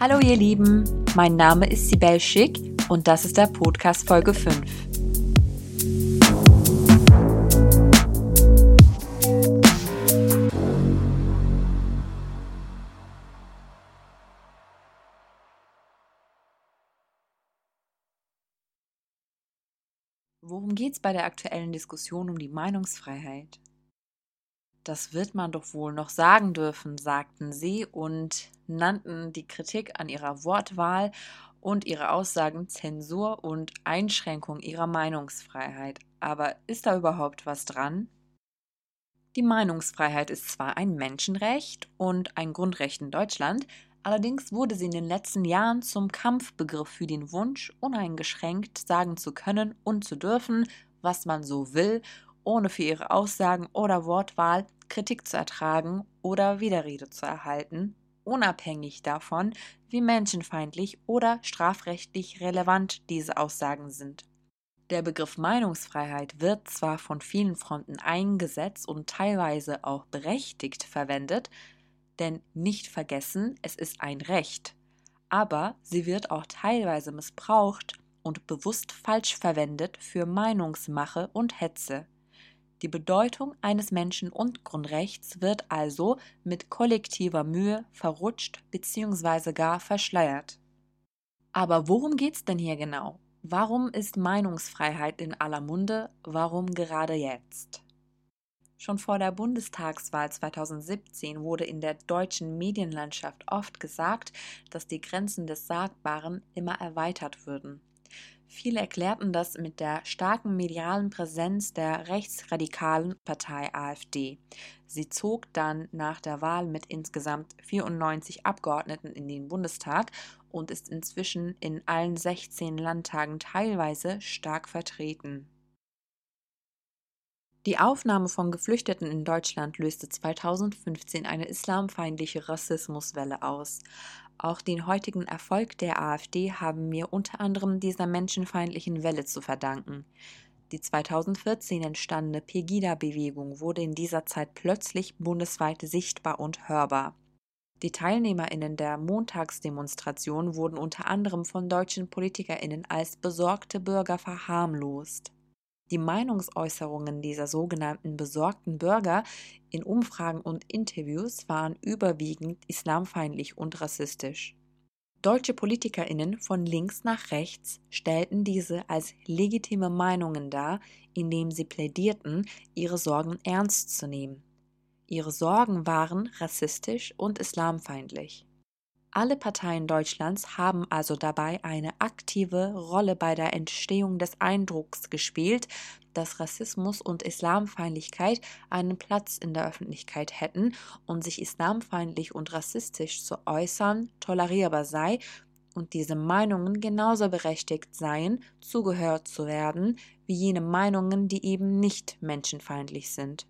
Hallo ihr Lieben, mein Name ist Sibel Schick und das ist der Podcast Folge 5. Worum geht es bei der aktuellen Diskussion um die Meinungsfreiheit? Das wird man doch wohl noch sagen dürfen, sagten sie und nannten die Kritik an ihrer Wortwahl und ihre Aussagen Zensur und Einschränkung ihrer Meinungsfreiheit. Aber ist da überhaupt was dran? Die Meinungsfreiheit ist zwar ein Menschenrecht und ein Grundrecht in Deutschland, allerdings wurde sie in den letzten Jahren zum Kampfbegriff für den Wunsch, uneingeschränkt sagen zu können und zu dürfen, was man so will, ohne für ihre Aussagen oder Wortwahl Kritik zu ertragen oder Widerrede zu erhalten, unabhängig davon, wie menschenfeindlich oder strafrechtlich relevant diese Aussagen sind. Der Begriff Meinungsfreiheit wird zwar von vielen Fronten eingesetzt und teilweise auch berechtigt verwendet, denn nicht vergessen, es ist ein Recht, aber sie wird auch teilweise missbraucht und bewusst falsch verwendet für Meinungsmache und Hetze. Die Bedeutung eines Menschen- und Grundrechts wird also mit kollektiver Mühe verrutscht bzw. gar verschleiert. Aber worum geht's denn hier genau? Warum ist Meinungsfreiheit in aller Munde? Warum gerade jetzt? Schon vor der Bundestagswahl 2017 wurde in der deutschen Medienlandschaft oft gesagt, dass die Grenzen des Sagbaren immer erweitert würden. Viele erklärten das mit der starken medialen Präsenz der rechtsradikalen Partei AfD. Sie zog dann nach der Wahl mit insgesamt 94 Abgeordneten in den Bundestag und ist inzwischen in allen 16 Landtagen teilweise stark vertreten. Die Aufnahme von Geflüchteten in Deutschland löste 2015 eine islamfeindliche Rassismuswelle aus. Auch den heutigen Erfolg der AfD haben wir unter anderem dieser menschenfeindlichen Welle zu verdanken. Die 2014 entstandene Pegida-Bewegung wurde in dieser Zeit plötzlich bundesweit sichtbar und hörbar. Die TeilnehmerInnen der Montagsdemonstration wurden unter anderem von deutschen PolitikerInnen als besorgte Bürger verharmlost. Die Meinungsäußerungen dieser sogenannten besorgten Bürger in Umfragen und Interviews waren überwiegend islamfeindlich und rassistisch. Deutsche Politikerinnen von links nach rechts stellten diese als legitime Meinungen dar, indem sie plädierten, ihre Sorgen ernst zu nehmen. Ihre Sorgen waren rassistisch und islamfeindlich. Alle Parteien Deutschlands haben also dabei eine aktive Rolle bei der Entstehung des Eindrucks gespielt, dass Rassismus und Islamfeindlichkeit einen Platz in der Öffentlichkeit hätten und sich islamfeindlich und rassistisch zu äußern tolerierbar sei und diese Meinungen genauso berechtigt seien, zugehört zu werden, wie jene Meinungen, die eben nicht menschenfeindlich sind.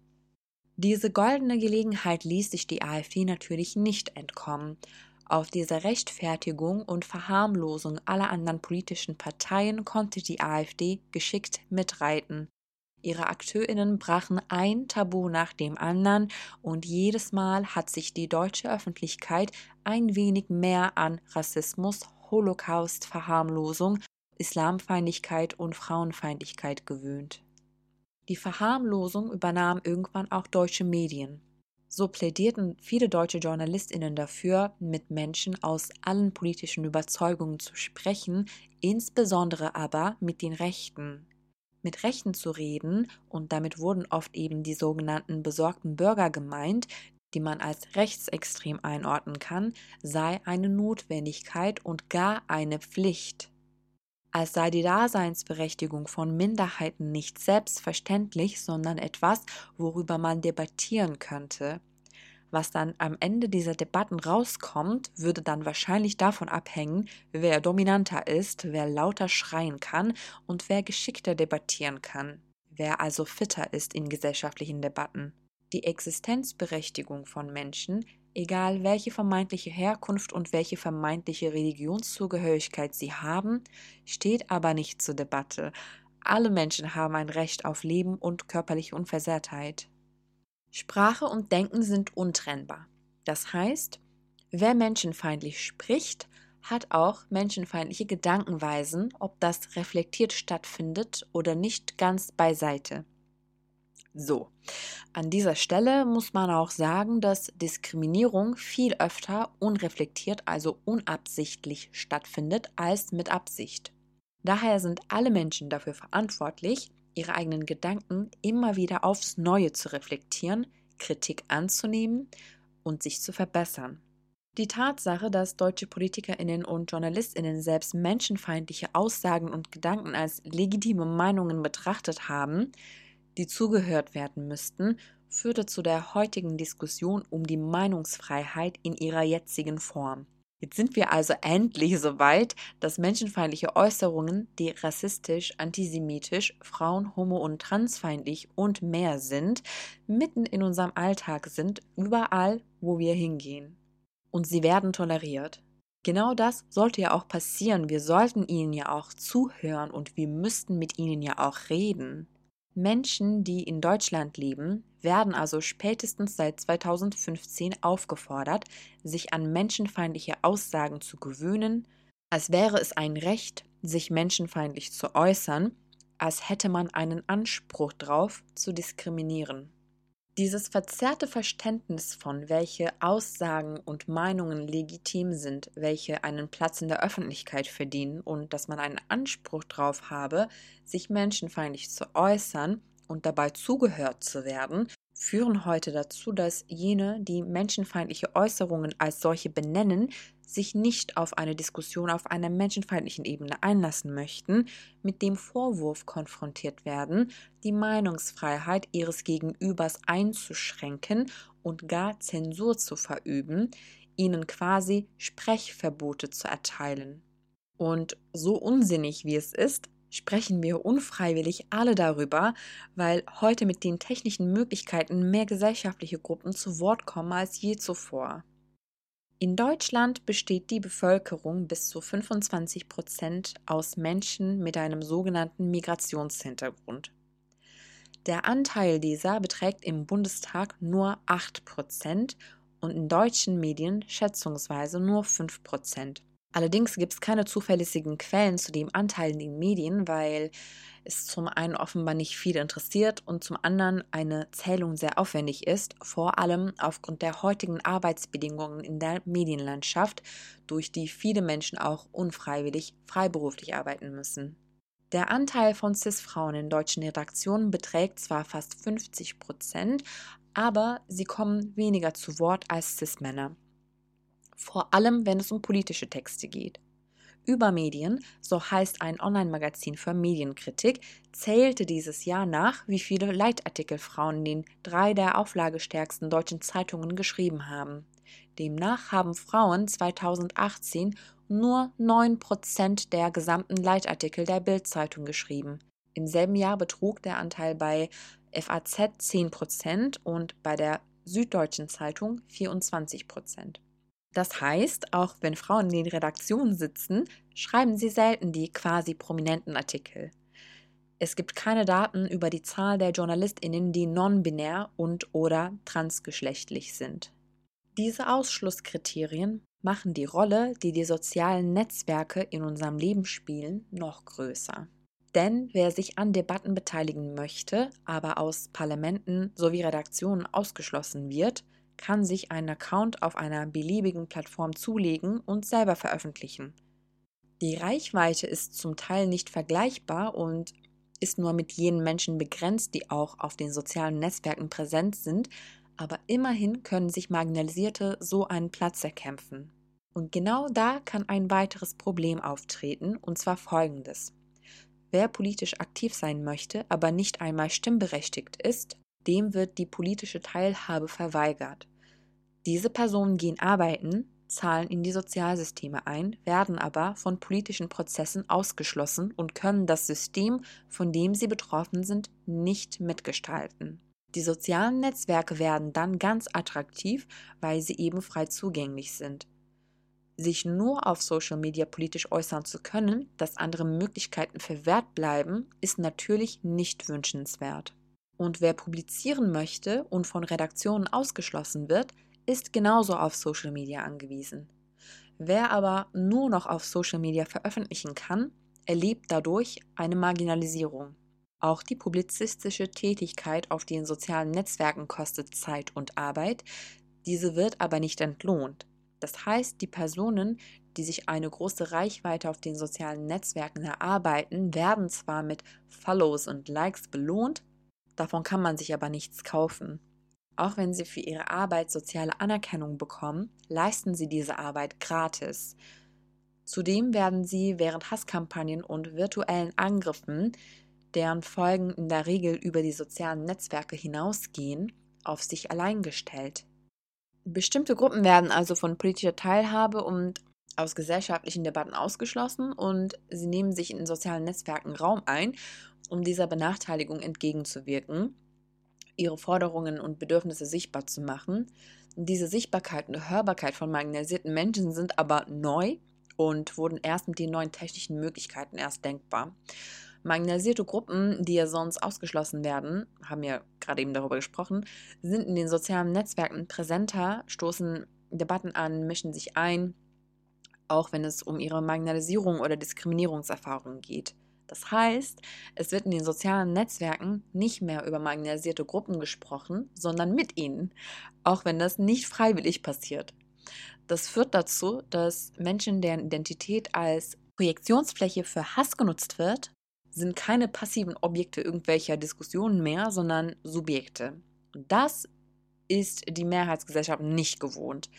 Diese goldene Gelegenheit ließ sich die AfD natürlich nicht entkommen. Auf diese Rechtfertigung und Verharmlosung aller anderen politischen Parteien konnte die AfD geschickt mitreiten. Ihre Akteurinnen brachen ein Tabu nach dem anderen und jedes Mal hat sich die deutsche Öffentlichkeit ein wenig mehr an Rassismus, Holocaust, Verharmlosung, Islamfeindlichkeit und Frauenfeindlichkeit gewöhnt. Die Verharmlosung übernahm irgendwann auch deutsche Medien. So plädierten viele deutsche Journalistinnen dafür, mit Menschen aus allen politischen Überzeugungen zu sprechen, insbesondere aber mit den Rechten. Mit Rechten zu reden, und damit wurden oft eben die sogenannten besorgten Bürger gemeint, die man als rechtsextrem einordnen kann, sei eine Notwendigkeit und gar eine Pflicht als sei die Daseinsberechtigung von Minderheiten nicht selbstverständlich, sondern etwas, worüber man debattieren könnte. Was dann am Ende dieser Debatten rauskommt, würde dann wahrscheinlich davon abhängen, wer dominanter ist, wer lauter schreien kann und wer geschickter debattieren kann, wer also fitter ist in gesellschaftlichen Debatten. Die Existenzberechtigung von Menschen egal welche vermeintliche Herkunft und welche vermeintliche Religionszugehörigkeit sie haben, steht aber nicht zur Debatte. Alle Menschen haben ein Recht auf Leben und körperliche Unversehrtheit. Sprache und Denken sind untrennbar. Das heißt, wer menschenfeindlich spricht, hat auch menschenfeindliche Gedankenweisen, ob das reflektiert stattfindet oder nicht ganz beiseite. So, an dieser Stelle muss man auch sagen, dass Diskriminierung viel öfter unreflektiert, also unabsichtlich stattfindet, als mit Absicht. Daher sind alle Menschen dafür verantwortlich, ihre eigenen Gedanken immer wieder aufs Neue zu reflektieren, Kritik anzunehmen und sich zu verbessern. Die Tatsache, dass deutsche Politikerinnen und Journalistinnen selbst menschenfeindliche Aussagen und Gedanken als legitime Meinungen betrachtet haben, die zugehört werden müssten, führte zu der heutigen Diskussion um die Meinungsfreiheit in ihrer jetzigen Form. Jetzt sind wir also endlich so weit, dass menschenfeindliche Äußerungen, die rassistisch, antisemitisch, frauen-, homo- und transfeindlich und mehr sind, mitten in unserem Alltag sind, überall, wo wir hingehen. Und sie werden toleriert. Genau das sollte ja auch passieren. Wir sollten ihnen ja auch zuhören und wir müssten mit ihnen ja auch reden. Menschen, die in Deutschland leben, werden also spätestens seit 2015 aufgefordert, sich an menschenfeindliche Aussagen zu gewöhnen, als wäre es ein Recht, sich menschenfeindlich zu äußern, als hätte man einen Anspruch darauf, zu diskriminieren. Dieses verzerrte Verständnis von, welche Aussagen und Meinungen legitim sind, welche einen Platz in der Öffentlichkeit verdienen und dass man einen Anspruch darauf habe, sich menschenfeindlich zu äußern und dabei zugehört zu werden, führen heute dazu, dass jene, die menschenfeindliche Äußerungen als solche benennen, sich nicht auf eine Diskussion auf einer menschenfeindlichen Ebene einlassen möchten, mit dem Vorwurf konfrontiert werden, die Meinungsfreiheit ihres Gegenübers einzuschränken und gar Zensur zu verüben, ihnen quasi Sprechverbote zu erteilen. Und so unsinnig wie es ist, sprechen wir unfreiwillig alle darüber, weil heute mit den technischen Möglichkeiten mehr gesellschaftliche Gruppen zu Wort kommen als je zuvor. In Deutschland besteht die Bevölkerung bis zu 25 Prozent aus Menschen mit einem sogenannten Migrationshintergrund. Der Anteil dieser beträgt im Bundestag nur 8 Prozent und in deutschen Medien schätzungsweise nur 5 Prozent. Allerdings gibt es keine zuverlässigen Quellen zu dem Anteil in den Medien, weil es zum einen offenbar nicht viel interessiert und zum anderen eine Zählung sehr aufwendig ist, vor allem aufgrund der heutigen Arbeitsbedingungen in der Medienlandschaft, durch die viele Menschen auch unfreiwillig freiberuflich arbeiten müssen. Der Anteil von CIS-Frauen in deutschen Redaktionen beträgt zwar fast 50 Prozent, aber sie kommen weniger zu Wort als CIS-Männer vor allem wenn es um politische Texte geht. Übermedien, so heißt ein Online-Magazin für Medienkritik, zählte dieses Jahr nach, wie viele Leitartikel Frauen in den drei der auflagestärksten deutschen Zeitungen geschrieben haben. Demnach haben Frauen 2018 nur 9% der gesamten Leitartikel der Bild-Zeitung geschrieben. Im selben Jahr betrug der Anteil bei FAZ 10% und bei der Süddeutschen Zeitung 24%. Das heißt, auch wenn Frauen in den Redaktionen sitzen, schreiben sie selten die quasi prominenten Artikel. Es gibt keine Daten über die Zahl der Journalistinnen, die non-binär und oder transgeschlechtlich sind. Diese Ausschlusskriterien machen die Rolle, die die sozialen Netzwerke in unserem Leben spielen, noch größer. Denn wer sich an Debatten beteiligen möchte, aber aus Parlamenten sowie Redaktionen ausgeschlossen wird, kann sich einen Account auf einer beliebigen Plattform zulegen und selber veröffentlichen. Die Reichweite ist zum Teil nicht vergleichbar und ist nur mit jenen Menschen begrenzt, die auch auf den sozialen Netzwerken präsent sind, aber immerhin können sich Marginalisierte so einen Platz erkämpfen. Und genau da kann ein weiteres Problem auftreten, und zwar folgendes. Wer politisch aktiv sein möchte, aber nicht einmal stimmberechtigt ist, dem wird die politische Teilhabe verweigert. Diese Personen gehen arbeiten, zahlen in die Sozialsysteme ein, werden aber von politischen Prozessen ausgeschlossen und können das System, von dem sie betroffen sind, nicht mitgestalten. Die sozialen Netzwerke werden dann ganz attraktiv, weil sie eben frei zugänglich sind. Sich nur auf Social Media politisch äußern zu können, dass andere Möglichkeiten verwehrt bleiben, ist natürlich nicht wünschenswert. Und wer publizieren möchte und von Redaktionen ausgeschlossen wird, ist genauso auf Social Media angewiesen. Wer aber nur noch auf Social Media veröffentlichen kann, erlebt dadurch eine Marginalisierung. Auch die publizistische Tätigkeit auf den sozialen Netzwerken kostet Zeit und Arbeit, diese wird aber nicht entlohnt. Das heißt, die Personen, die sich eine große Reichweite auf den sozialen Netzwerken erarbeiten, werden zwar mit Follows und Likes belohnt, davon kann man sich aber nichts kaufen. Auch wenn sie für ihre Arbeit soziale Anerkennung bekommen, leisten sie diese Arbeit gratis. Zudem werden sie während Hasskampagnen und virtuellen Angriffen deren Folgen in der Regel über die sozialen Netzwerke hinausgehen, auf sich allein gestellt. Bestimmte Gruppen werden also von politischer Teilhabe und aus gesellschaftlichen Debatten ausgeschlossen und sie nehmen sich in sozialen Netzwerken Raum ein, um dieser Benachteiligung entgegenzuwirken, ihre Forderungen und Bedürfnisse sichtbar zu machen. Diese Sichtbarkeit und Hörbarkeit von marginalisierten Menschen sind aber neu und wurden erst mit den neuen technischen Möglichkeiten erst denkbar. Marginalisierte Gruppen, die ja sonst ausgeschlossen werden, haben ja gerade eben darüber gesprochen, sind in den sozialen Netzwerken präsenter, stoßen Debatten an, mischen sich ein, auch wenn es um ihre Marginalisierung oder Diskriminierungserfahrungen geht. Das heißt, es wird in den sozialen Netzwerken nicht mehr über marginalisierte Gruppen gesprochen, sondern mit ihnen, auch wenn das nicht freiwillig passiert. Das führt dazu, dass Menschen, deren Identität als Projektionsfläche für Hass genutzt wird, sind keine passiven Objekte irgendwelcher Diskussionen mehr, sondern Subjekte. Das ist die Mehrheitsgesellschaft nicht gewohnt.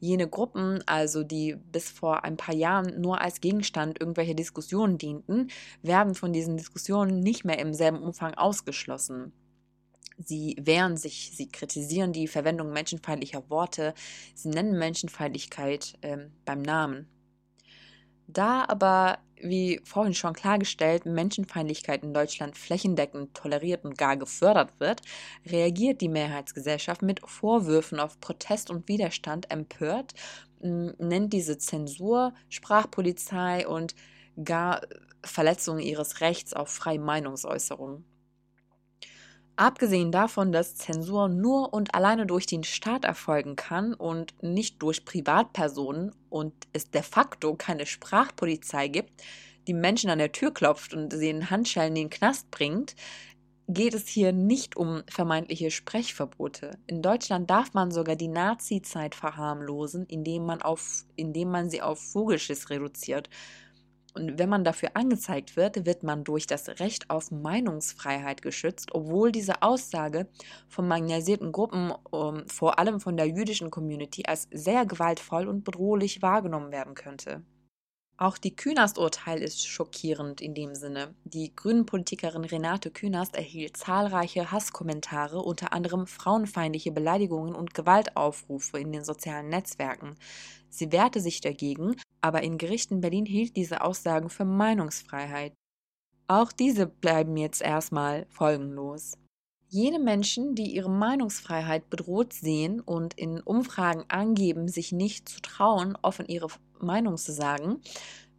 Jene Gruppen, also die bis vor ein paar Jahren nur als Gegenstand irgendwelcher Diskussionen dienten, werden von diesen Diskussionen nicht mehr im selben Umfang ausgeschlossen. Sie wehren sich, sie kritisieren die Verwendung menschenfeindlicher Worte, sie nennen Menschenfeindlichkeit äh, beim Namen. Da aber, wie vorhin schon klargestellt, Menschenfeindlichkeit in Deutschland flächendeckend toleriert und gar gefördert wird, reagiert die Mehrheitsgesellschaft mit Vorwürfen auf Protest und Widerstand empört, nennt diese Zensur, Sprachpolizei und gar Verletzung ihres Rechts auf freie Meinungsäußerung. Abgesehen davon, dass Zensur nur und alleine durch den Staat erfolgen kann und nicht durch Privatpersonen und es de facto keine Sprachpolizei gibt, die Menschen an der Tür klopft und sie in Handschellen in den Knast bringt, geht es hier nicht um vermeintliche Sprechverbote. In Deutschland darf man sogar die Nazi-Zeit verharmlosen, indem man, auf, indem man sie auf Vogelschiss reduziert. Und wenn man dafür angezeigt wird, wird man durch das Recht auf Meinungsfreiheit geschützt, obwohl diese Aussage von marginalisierten Gruppen, um, ähm, vor allem von der jüdischen Community, als sehr gewaltvoll und bedrohlich wahrgenommen werden könnte. Auch die Künast-Urteil ist schockierend in dem Sinne. Die Grünen-Politikerin Renate Künast erhielt zahlreiche Hasskommentare, unter anderem frauenfeindliche Beleidigungen und Gewaltaufrufe in den sozialen Netzwerken. Sie wehrte sich dagegen, aber in Gerichten Berlin hielt diese Aussagen für Meinungsfreiheit. Auch diese bleiben jetzt erstmal folgenlos. Jene Menschen, die ihre Meinungsfreiheit bedroht sehen und in Umfragen angeben, sich nicht zu trauen, offen ihre Meinung zu sagen,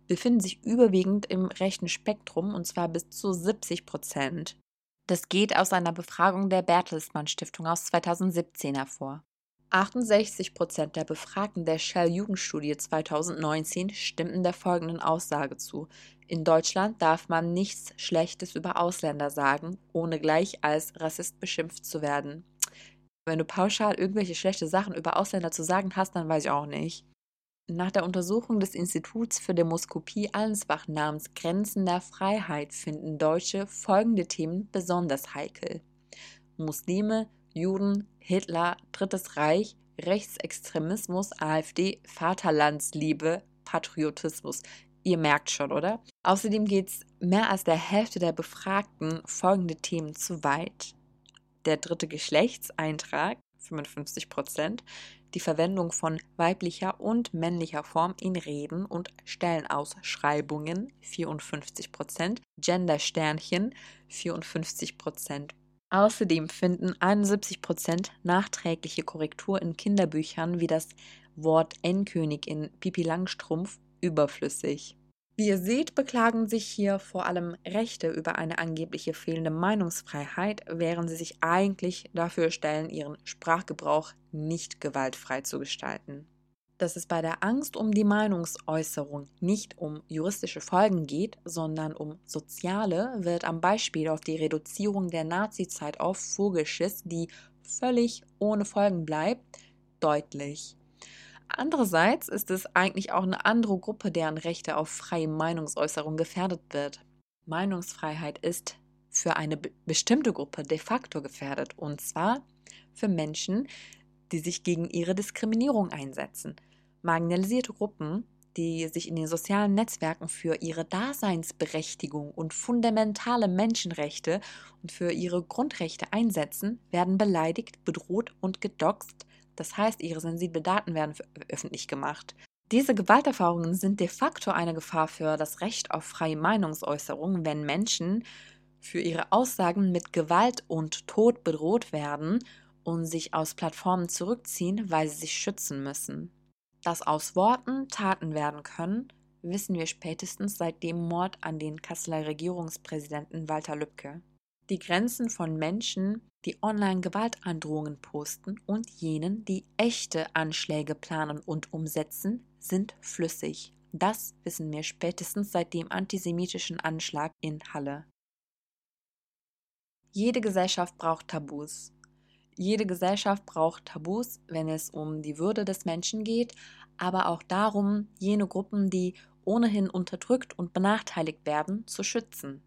befinden sich überwiegend im rechten Spektrum und zwar bis zu 70 Prozent. Das geht aus einer Befragung der Bertelsmann Stiftung aus 2017 hervor. 68 Prozent der Befragten der Shell-Jugendstudie 2019 stimmten der folgenden Aussage zu. In Deutschland darf man nichts Schlechtes über Ausländer sagen, ohne gleich als Rassist beschimpft zu werden. Wenn du pauschal irgendwelche schlechte Sachen über Ausländer zu sagen hast, dann weiß ich auch nicht. Nach der Untersuchung des Instituts für Demoskopie Allensbach namens Grenzen der Freiheit finden Deutsche folgende Themen besonders heikel. Muslime, Juden, Hitler, Drittes Reich, Rechtsextremismus, AfD, Vaterlandsliebe, Patriotismus. Ihr merkt schon, oder? Außerdem geht es mehr als der Hälfte der Befragten folgende Themen zu weit. Der dritte Geschlechtseintrag, 55 Prozent, die Verwendung von weiblicher und männlicher Form in Reden und Stellenausschreibungen, 54 Prozent, Gendersternchen, 54 Prozent, Außerdem finden 71 Prozent nachträgliche Korrektur in Kinderbüchern wie das Wort N-König in Pipi Langstrumpf überflüssig. Wie ihr seht, beklagen sich hier vor allem Rechte über eine angebliche fehlende Meinungsfreiheit, während sie sich eigentlich dafür stellen, ihren Sprachgebrauch nicht gewaltfrei zu gestalten. Dass es bei der Angst um die Meinungsäußerung nicht um juristische Folgen geht, sondern um soziale, wird am Beispiel auf die Reduzierung der Nazizeit auf Vogelschiss, die völlig ohne Folgen bleibt, deutlich. Andererseits ist es eigentlich auch eine andere Gruppe, deren Rechte auf freie Meinungsäußerung gefährdet wird. Meinungsfreiheit ist für eine bestimmte Gruppe de facto gefährdet, und zwar für Menschen, die sich gegen ihre Diskriminierung einsetzen. Marginalisierte Gruppen, die sich in den sozialen Netzwerken für ihre Daseinsberechtigung und fundamentale Menschenrechte und für ihre Grundrechte einsetzen, werden beleidigt, bedroht und gedoxt, das heißt, ihre sensiblen Daten werden öffentlich gemacht. Diese Gewalterfahrungen sind de facto eine Gefahr für das Recht auf freie Meinungsäußerung, wenn Menschen für ihre Aussagen mit Gewalt und Tod bedroht werden und sich aus Plattformen zurückziehen, weil sie sich schützen müssen. Dass aus Worten Taten werden können, wissen wir spätestens seit dem Mord an den Kasseler Regierungspräsidenten Walter Lübcke. Die Grenzen von Menschen, die Online-Gewaltandrohungen posten und jenen, die echte Anschläge planen und umsetzen, sind flüssig. Das wissen wir spätestens seit dem antisemitischen Anschlag in Halle. Jede Gesellschaft braucht Tabus. Jede Gesellschaft braucht Tabus, wenn es um die Würde des Menschen geht, aber auch darum, jene Gruppen, die ohnehin unterdrückt und benachteiligt werden, zu schützen.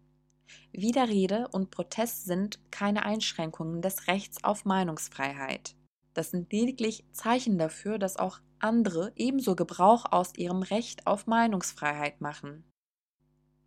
Widerrede und Protest sind keine Einschränkungen des Rechts auf Meinungsfreiheit. Das sind lediglich Zeichen dafür, dass auch andere ebenso Gebrauch aus ihrem Recht auf Meinungsfreiheit machen.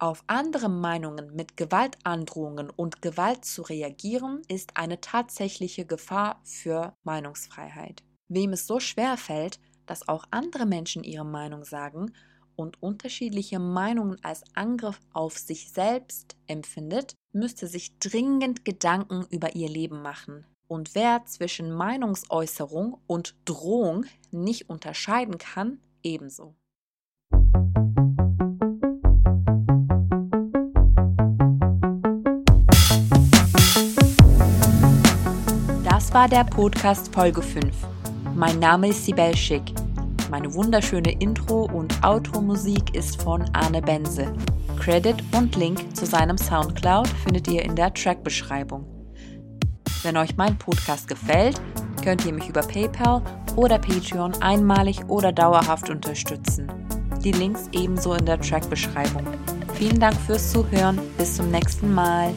Auf andere Meinungen mit Gewaltandrohungen und Gewalt zu reagieren, ist eine tatsächliche Gefahr für Meinungsfreiheit. Wem es so schwer fällt, dass auch andere Menschen ihre Meinung sagen, und unterschiedliche Meinungen als Angriff auf sich selbst empfindet, müsste sich dringend Gedanken über ihr Leben machen. Und wer zwischen Meinungsäußerung und Drohung nicht unterscheiden kann, ebenso. War der Podcast Folge 5. Mein Name ist Sibel Schick. Meine wunderschöne Intro- und Outro-Musik ist von Arne Benze. Credit und Link zu seinem Soundcloud findet ihr in der Track-Beschreibung. Wenn euch mein Podcast gefällt, könnt ihr mich über PayPal oder Patreon einmalig oder dauerhaft unterstützen. Die Links ebenso in der Track-Beschreibung. Vielen Dank fürs Zuhören. Bis zum nächsten Mal.